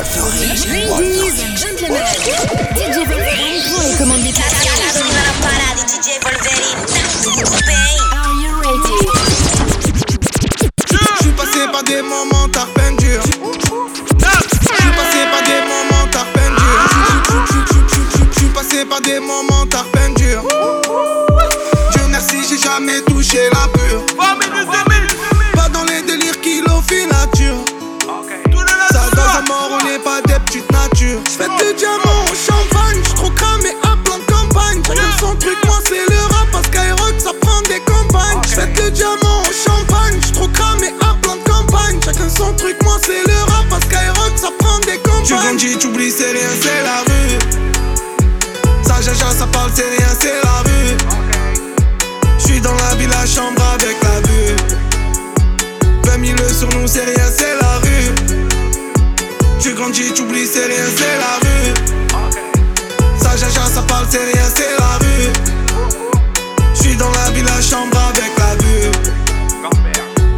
Ladies and gentlemen, DJ Wolverine prend les commandes des Are you ready? Je suis passé par des moments tarpin dur. Je suis passé par des moments tarpin dur. Je suis passé par des moments tarpin dur. Dieu merci, j'ai jamais touché la pure. J'fais du diamant au champagne, j'suis trop cramé à plan de campagne. Chacun son truc, moi c'est le rap, parce qu'Aerox ça prend des campagnes. J'fais du diamant au champagne, j'suis trop cramé à plan de campagne. Chacun son truc, moi c'est le rap, parce qu'Aerox ça prend des campagnes. Tu grandis, tu oublies, c'est rien, c'est la rue. Ça jaja, ça parle, c'est rien, c'est la rue. J'suis dans la ville, la chambre avec la vue. 20 000 sur nous, c'est rien, c'est la rue. Tu grandis, tu oublies, c'est rien, c'est la rue. Ça jaja, ça parle, c'est rien, c'est la rue. J'suis dans la ville, la chambre avec la vue.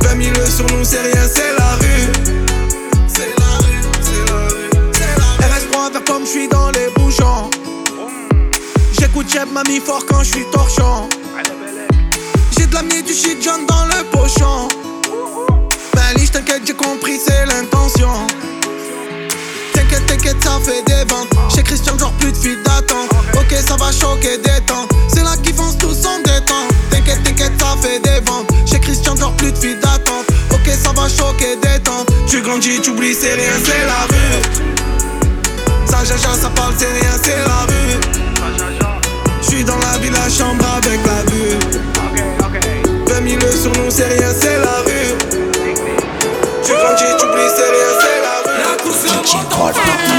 20 000 sur nous, c'est rien, c'est la rue. C'est la rue, c'est la rue, c'est la rue. RS3 vers comme j'suis dans les bouchons. J'écoute Jeb, m'a mis fort quand j'suis torchant. J'ai de l'ami du shit John dans le pochon. Ben, t'inquiète, j'ai compris, c'est l'intention. T'inquiète, ça fait des ventes. Chez Christian, genre plus de fil d'attente. Ok, ça va choquer, détente. C'est là qu'ils foncent tous en détente. T'inquiète, t'inquiète, ça fait des ventes. Chez Christian, genre plus de fil d'attente. Ok, ça va choquer, détente. Tu grandis, tu oublies, c'est rien, c'est la rue. Ça jaja, ça parle, c'est rien, c'est la rue. J'suis dans la ville, la chambre avec la vue. 20 000 sur nous, c'est rien, c'est la rue. Tu grandis, tu oublies, c'est rien. La course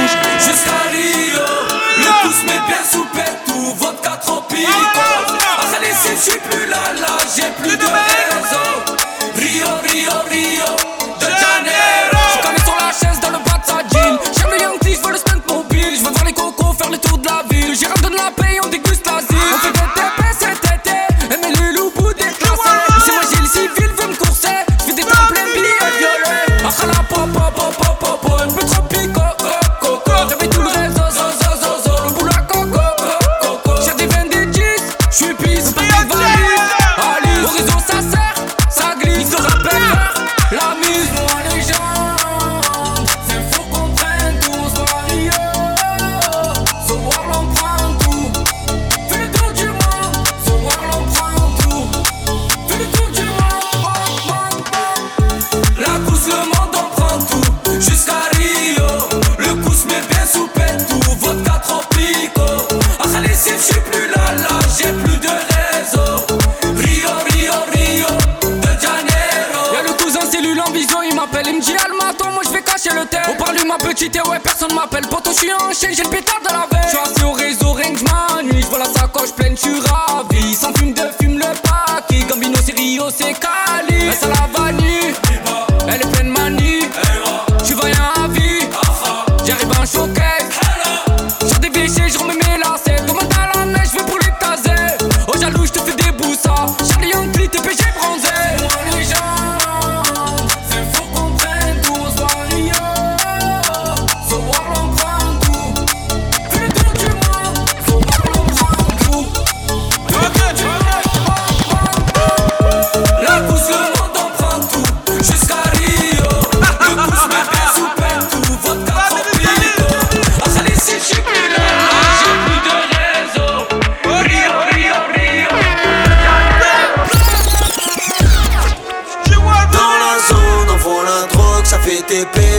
m'appelle. Poto, je suis enchaîné, j'ai le pétard de la veille. Je suis assis au réseau, que je m'ennuie. Je vois la sacoche pleine, je suis. Sans fume de fume le paquet. Gambino, c'est Rio, c'est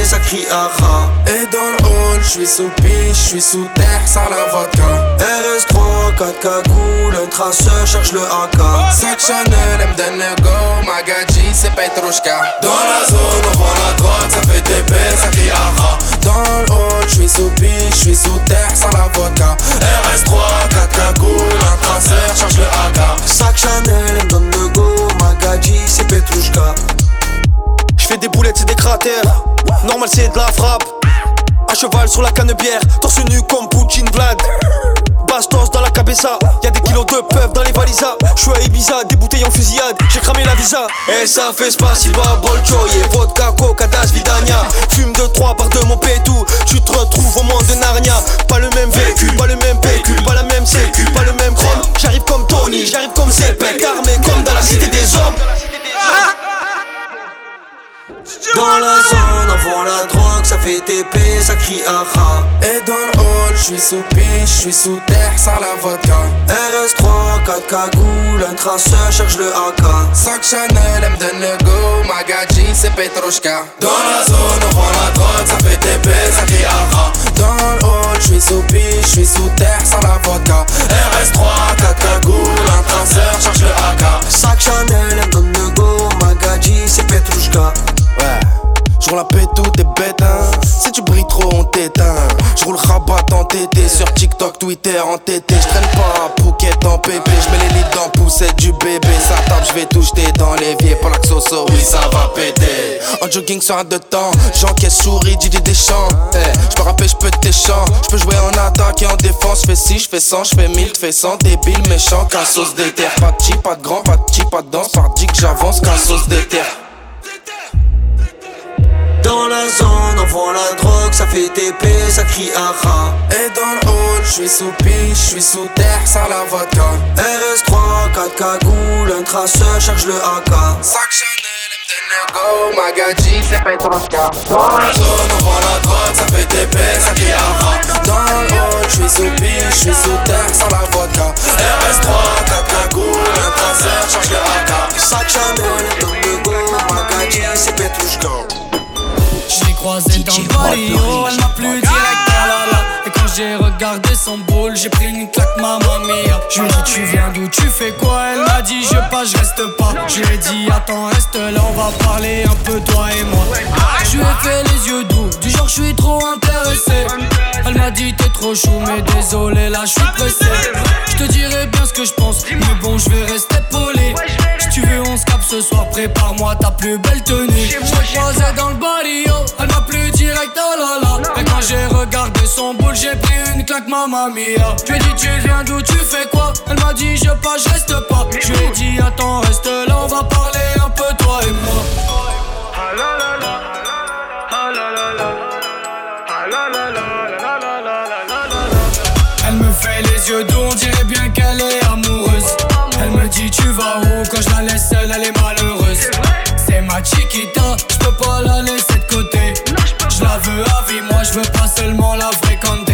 TP, ça crie. Et dans le hall, je suis sous piche, je suis sous terre, sans la vodka. RS3, 4 cagoules, un traceur cherche le AK. Sac Chanel, le go, Magadji, c'est Petrushka. Dans la zone, on vend la drogue, ça fait TP, ça crie aha. Dans le hall, je suis sous piche, je suis sous terre, sans la vodka. RS3, 4 cagoules, un traceur cherche le AK. Sac Chanel, elle me donne le go, Magadji, c'est Petrushka. Je fais des boulettes, c'est des cratères. Normal, c'est de la frappe. À cheval sur la cannebière, torse nu comme Poutine Vlad. Bastos dans la cabeza, y'a des kilos de peuple dans les valisas. J'suis à Ibiza, des bouteilles en fusillade, j'ai cramé la visa. Et ça fait spasiba, bolcho, et vodka, coca, das, vidania. Fume de trois par de mon pétou, tu te retrouves au monde de Narnia. Pas le même vécu, pas le même pécule, pas la même sécu, pas le même chrome. J'arrive comme Tony, j'arrive comme Zepek, armé comme dans la cité des hommes j'suis fait TP, ça crie aha. Et dans le hall, j'suis sous piche, j'suis sous terre, sans la vodka. RS3, 4 cagoules, un traceur cherche le AK. Sac Chanel, elle me donne le go, Magadji, c'est Petrushka. Dans la zone, on vend la drogue, ça fait TP, ça crie aha. Dans le hall, j'suis sous piche, j'suis sous terre, sans la vodka. RS3, 4 cagoules, un traceur cherche le AK. Sac Chanel, elle me donne le go, Magadji, c'est Petrushka. Ouais. J'roule la paix, tout est bête, hein. Si tu brilles trop, on t'éteint. J'roule rabat en tété, sur TikTok, Twitter en tété. J'traîne pas à Phuket en pépé. J'mets les lits dans poussette du bébé. Ça tape, j'vais tout jeter dans l'évier. Pour la soso, oui, ça va péter. En jogging sur un de temps, j'encaisse souris, Didier Deschamps. Hey, j'peux rapper, j'peux tes chants. J'peux jouer en attaque et en défense. J'fais 6, j'fais 100, j'fais 1000, t'fais 100. Débile, méchant, qu'un sauce d'éther. Pas de chi, pas de grand, pas de chi, pas de danse. Par que j'avance, qu'un sauce d'éther. Vend la drogue, ça fait TP, ça crie aha. Et dans le hall, j'suis sous piche, j'suis sous terre, sans la vodka. RS3, 4 cagoules, un traceur cherche le AK. Sac Chanel, elle me donne le go, Magadji, c'est Petrovka. Dans la zone, on vend la drogue, ça fait TP, ça crie aha. Dans le hall, j'suis sous piche, j'suis sous terre, sans la vodka. RS3, 4 cagoules, un traceur cherche le AK. Sac Chanel, elle donne le go, Magadji, c'est Petrushka. Croisée dans le barrio, elle m'a plus direct dans la la. Et quand j'ai regardé son boule, j'ai pris une claque mamma mia. Je lui ai dit tu viens d'où, tu fais quoi? Elle m'a dit je pas, je reste pas. Je lui ai dit attends reste là, on va parler un peu toi et moi. Je lui ai fait les yeux doux, du genre je suis trop intéressé. Elle m'a dit t'es trop chou mais désolé là je suis pressé. Je te dirai bien ce que je pense, mais bon je vais rester poli tu veux on se capte ce soir, prépare-moi ta plus belle tenue. Je l'ai croisée dans le barrio, elle m'a plus direct oh là là. Et quand j'ai regardé son boule, j'ai pris une claque mamma mia. Je lui ai dit tu viens d'où, tu fais quoi? Elle m'a dit je pas, je reste pas. Je lui ai dit attends reste là, on va parler un peu toi et moi. Elle me fait les yeux doux, tu vas où quand je la laisse seule, elle est malheureuse. C'est ma chiquita, je peux pas la laisser de côté. Je la veux à vie, moi je veux pas seulement la fréquenter.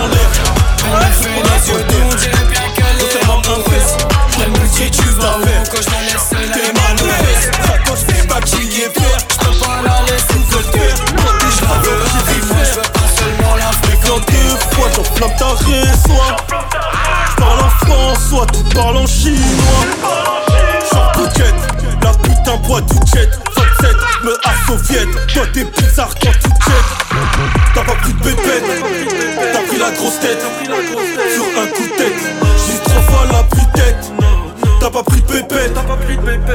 pépette,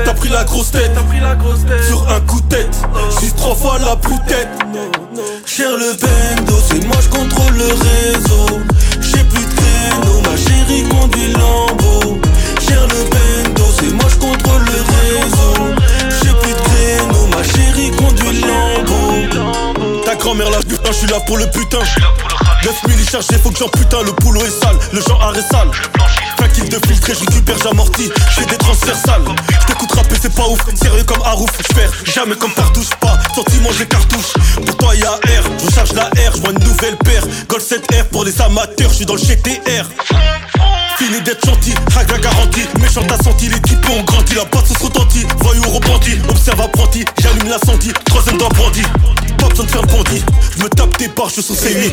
t'as pris la grosse tête. Sur un coup de tête, j'ai trois fois la plus tête. Cher le bendo, c'est moi je contrôle le réseau. J'ai plus de créneau, ma chérie conduit Lambo. Cher le bendo, c'est moi je contrôle le réseau. J'ai plus de créneau, ma chérie conduit grand-mère la putain, je suis là pour le putain. 9000 il chargé, faut que j'en putain, le boulot est sale, le genre arrêt sale. Fin kiff de filtré, je récupère, j'amortis, je des transferts sales. Je rapper, c'est pas ouf, sérieux comme Harouf, je jamais comme partouche, pas sentiment, j'ai cartouche. Pour toi, y'a R, je charge la R, je une nouvelle paire. Gold 7R pour les amateurs, je suis dans le GTR. Fini d'être gentil, hack la garantie. Méchant t'as senti, les types ont grandi. La basse se retentit, voyou repenti. Observe apprenti, j'allume l'incendie. Troisième bandit. Pas besoin de faire bandit. Je me tape tes barres, je suis semi.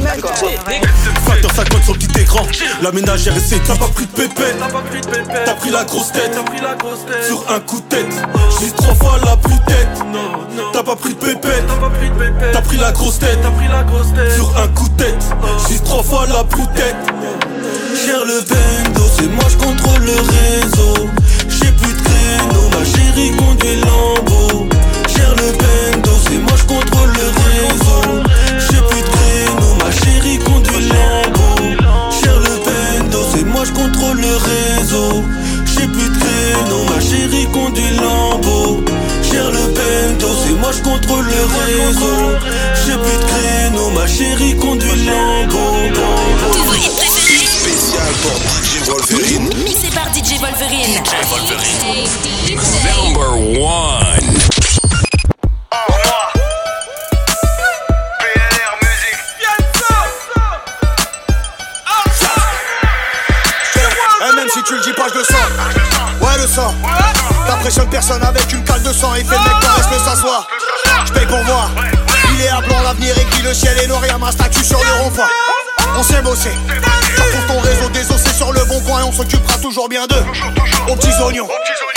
Facteur 50 sur petit écran. La ménagère essaie, t'as pas pris de pépette. T'as pris la grosse tête. Sur un coup de tête. J'ai trois fois la plus tête. T'as pas pris de pépette. T'as pris la grosse tête. Sur un coup de tête. J'ai trois fois la plus tête. Cher le bendo, c'est moi je contrôle le réseau. J'ai plus de créneau, ma chérie conduit Lambo. Cher le bendo, c'est moi je contrôle le réseau. Reste s'asseoir. Je paye pour voir. Il est à blanc, l'avenir est gris, le ciel est noir, y'a ma statue sur le rond-point. On s'est bossé. Pour ton réseau désossé sur le bon coin et on s'occupera toujours bien d'eux. Aux petits oignons.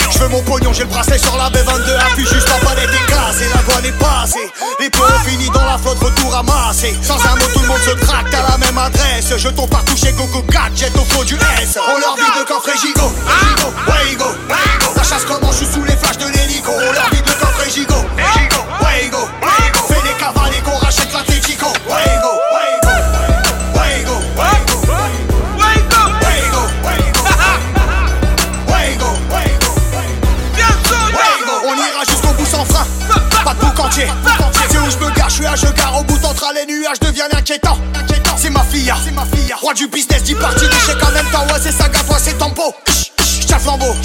Je veux mon pognon, j'ai le bracelet sur la B22. Appuie juste la palette est cassée, la douane est passée. Les pots ont fini dans la flotte, retour ramassé. Sans un mot, tout le monde se tracte à la même adresse. Jetons partout chez Gogo Gadget au faux du S. On leur vide le coffre et gigot. Gigot, ouais, go. La chasse comment je suis sous les flashs de l'hélico. On leur vide le coffre et gigot. Gigot, ouais, go. Fais des cavales et qu'on rachète l'Atletico. Ouais, go, suis à je gare. Au bout d'entre les nuages deviennent inquiétants. C'est ma fille, c'est ma fille. Roi du business, du parti, chèque en même temps. Ouais, c'est ça, toi, c'est tempo. Le flambeau,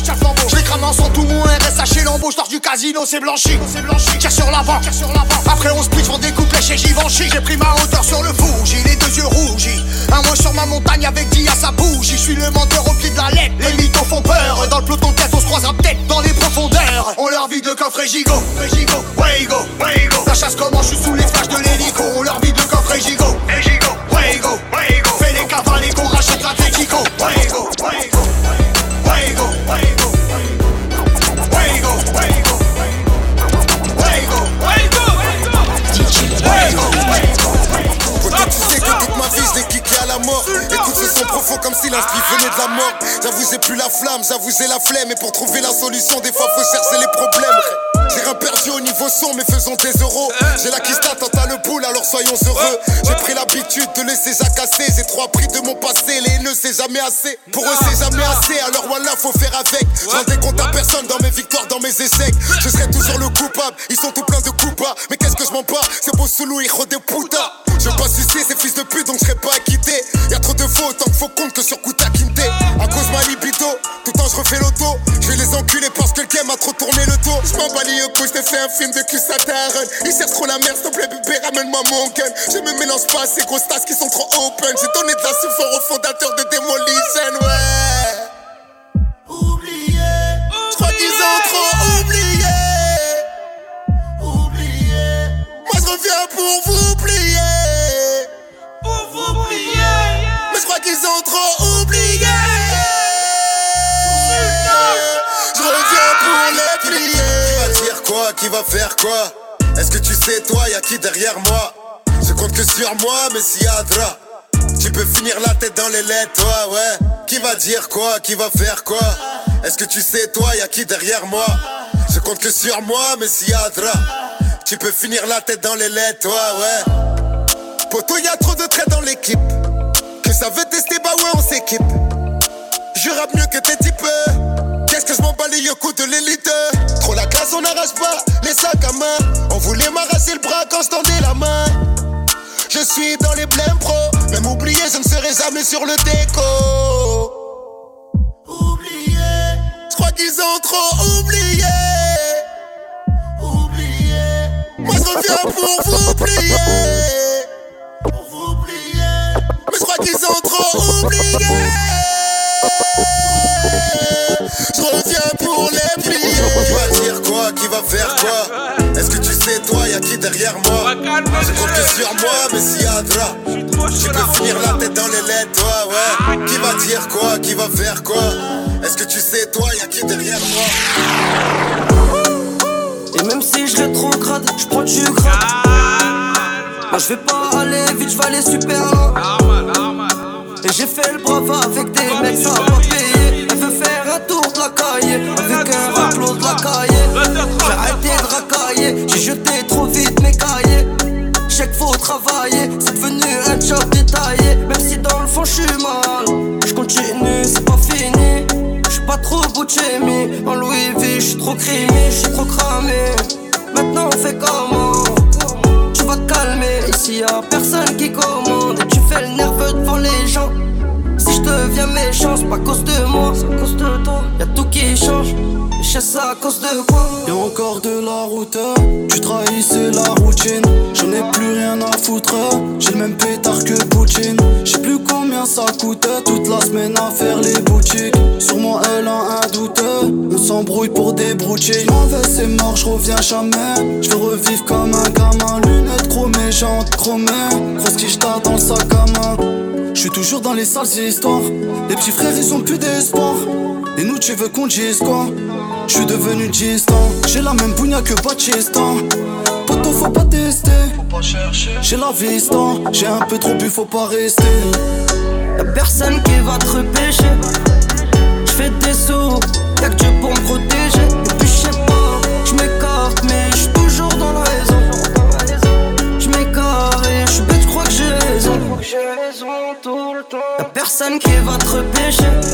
je les crame en son tout mon Chez Lambeau, je du casino, c'est blanchi, blanchi, tire sur l'avant, sur l'avant. Après on split, on découpe chez Givenchy, j'ai pris ma hauteur sur le j'ai les deux yeux rougis. Un mois sur ma montagne avec Dia sa bougie, je suis le menteur au pied de la lettre. Les mythos font peur, dans le peloton de tête, on se croisera peut-être dans les profondeurs. On leur vide le coffre et gigot, ouais go, ouais go. La chasse comment je suis sous les flashs de l'hélico, on leur vide le coffre et gigot, et go, ouais go. Fais les cavales mort J'avoue plus la flamme, j'avoue la flemme Et pour trouver la solution des fois faut chercher les problèmes j'ai rien perdu au niveau son, mais faisons des euros. J'ai la kista, tant t'as le boule, alors soyons heureux. J'ai pris l'habitude de laisser jacasser. J'ai trop appris de mon passé, les haineux c'est jamais assez. Pour eux c'est jamais assez, alors voilà, faut faire avec. Je rendais compte à personne dans mes victoires, dans mes échecs. Je serai toujours le coupable, ils sont tout pleins de coupas. Mais qu'est-ce que je m'en bats, c'est beau sous hijo de puta. Je veux pas sucer ces fils de pute, donc je yeux, je t'ai fait un film de cul sataron. Ils cherchent trop la merde, s'il te plaît, bébé, ramène-moi mon gun. Je me mélange pas à ces grosses tasses qui sont trop open. J'ai donné de la souffle au fondateur de Demolition, ouais. Oublié, Je crois qu'ils ont trop oublié. oublié, Moi je reviens pour vous plier. pour vous prier. Mais je crois qu'ils ont trop oublié. Quoi Qui va faire quoi? Est-ce que tu sais, toi, y'a qui derrière moi? Je compte que sur moi, mais si Adra. Tu peux finir la tête dans les lettres, toi, ouais. Qui va dire quoi Qui va faire quoi? Est-ce que tu sais, toi, y'a qui derrière moi? Je compte que sur moi, mais si Adra. Tu peux finir la tête dans les lettres, toi, ouais. Poto, y'a trop de traits dans l'équipe. Que ça veut tester, bah ouais, on s'équipe. Je rappe mieux que tes types. Qu'est-ce que je m'en bats les yokos de l'élite? Trop la classe, on n'arrache pas les sacs à main. On voulait m'arracher le bras quand je tendais la main. Je suis dans les blèmes pro. Même oublié, je ne serai jamais sur le déco. Oublié, Je crois qu'ils ont trop oublié. oublié, Moi je reviens pour vous plier. pour vous prier. Mais je crois qu'ils ont trop oublié. Je reviens pour les prier. Qui va dire quoi Qui va faire quoi Est-ce que tu sais, toi, y'a qui derrière moi Je compte sur moi, mais si Adra. Tu peux finir la tête dans les lettres, ouais, ouais. Qui va dire quoi Qui va faire quoi Est-ce que tu sais, toi, y'a qui derrière moi Et même si je le trop grade, je prends du grade. Moi bah, je vais pas aller vite, je vais aller super loin. Et j'ai fait le brava avec des mecs, ça elle veut faire un tour de la cahier avec un de la. J'ai arrêté de racailler, j'ai jeté trop vite mes cahiers. J'ai que faut travailler, c'est devenu un job détaillé. Même si dans le fond je suis mal, je continue, c'est pas fini. Je suis pas trop Bucemi, en Louis V, je suis trop crémé, je suis trop cramé. Maintenant on fait comment? Tu vas te calmer, ici y a personne qui commande. Tu fais le nerveux devant les gens. Deviens méchant, c'est pas à cause de moi, c'est à cause de toi. Y'a tout qui change, et je sais ça à cause de quoi? Y'a encore de la route, tu trahissais la routine. J'en ai plus rien à foutre, j'ai le même pétard que Poutine. J'sais plus combien ça coûte toute la semaine à faire les boutiques. Sur moi, elle a un doute, s'embrouille pour des broutiers. M'en vais, c'est mort, j'reviens jamais. J'veux revivre comme un gamin, lunettes chromées, jantes chromées. Grosse quiche dans le sac à main. Je suis toujours dans les sales histoires. Les petits frères, ils ont plus d'espoir. Et nous, tu veux qu'on dise quoi? Je suis devenu distant. J'ai la même bougna que Batista. Poto, faut pas tester. J'ai la vista. J'ai un peu trop bu, faut pas rester. Y'a personne qui va te repêcher. J'fais des sous, y'a que Dieu pour me protéger. Et puis j'sais pas, j'm'écarte, mais j'suis toujours dans la raison. J'm'écarte et j'suis bête, j'crois que j'ai raison. Y'a personne qui va te repêcher.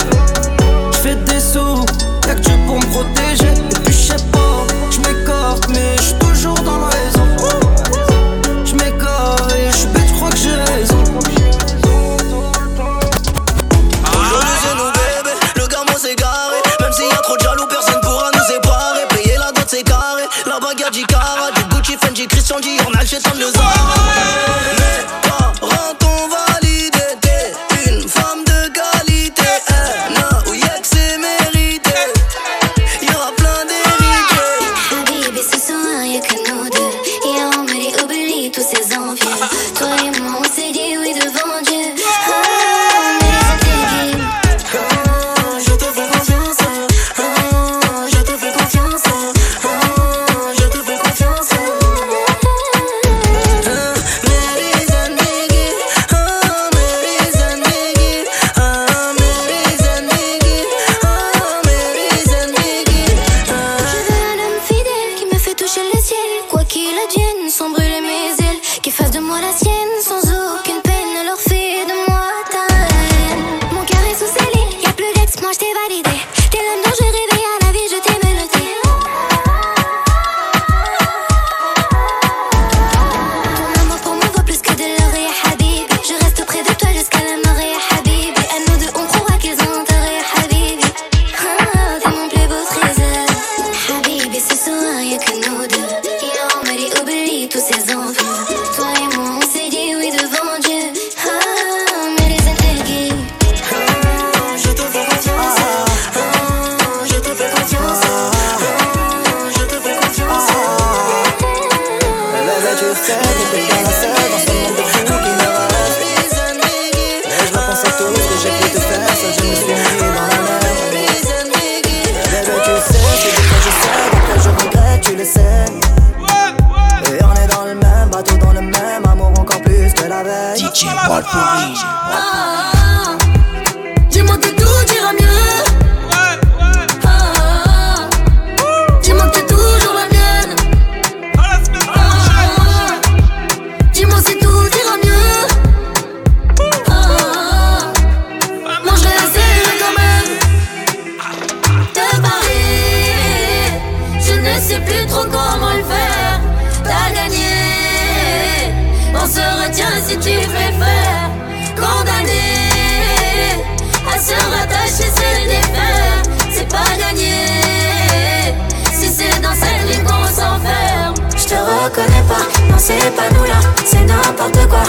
Que t'es bien la seule dans ce monde de fous qui me reste. Et je repense à tout ce que j'ai pu te faire, seul je me suis mis dans la merde. Bébé, tu sais, c'est des fois je sais, des fois je regrette, tu le sais. Et on est dans le même bateau, dans le même amour encore plus que la veille. DJ Paul On se retient si tu préfères. Condamné à se rattacher, c'est le défaire. C'est pas gagné. Si c'est dans cette ligne qu'on s'enferme. Je te reconnais pas, non c'est pas nous là, c'est n'importe quoi.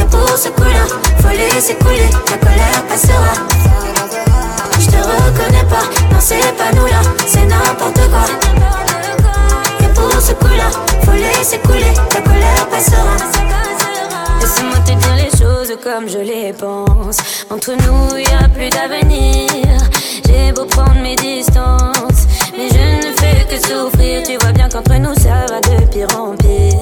Et pour ce coup-là, faut laisser couler, la colère passera. Je te reconnais pas, non c'est pas nous là, c'est n'importe quoi tout s'écoula, faut laisser couler, ta colère passera. Laisse-moi te dire les choses comme je les pense. Entre nous, y a plus d'avenir. J'ai beau prendre mes distances, mais je ne fais que souffrir. Tu vois bien qu'entre nous, ça va de pire en pire.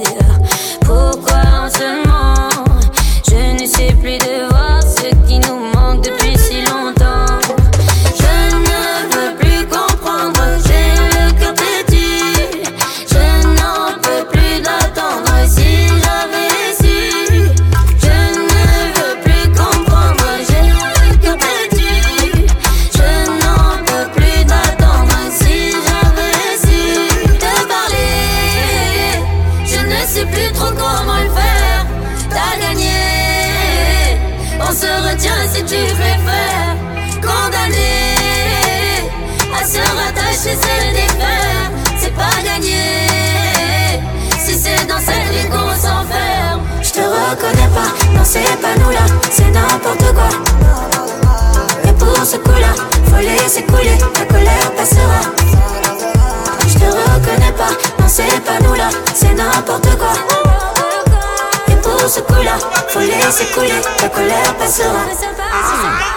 Tu préfères. Condamné à se rattacher, c'est le défaire. C'est pas gagné. Si c'est dans cette vie qu'on s'enferme. Je te reconnais pas, non c'est pas nous là, c'est n'importe quoi. Et pour ce coup-là, faut laisser couler, la colère passera. Je te reconnais pas, non c'est pas nous là, c'est n'importe quoi. Et pour ce coup-là, faut laisser couler, la colère passera.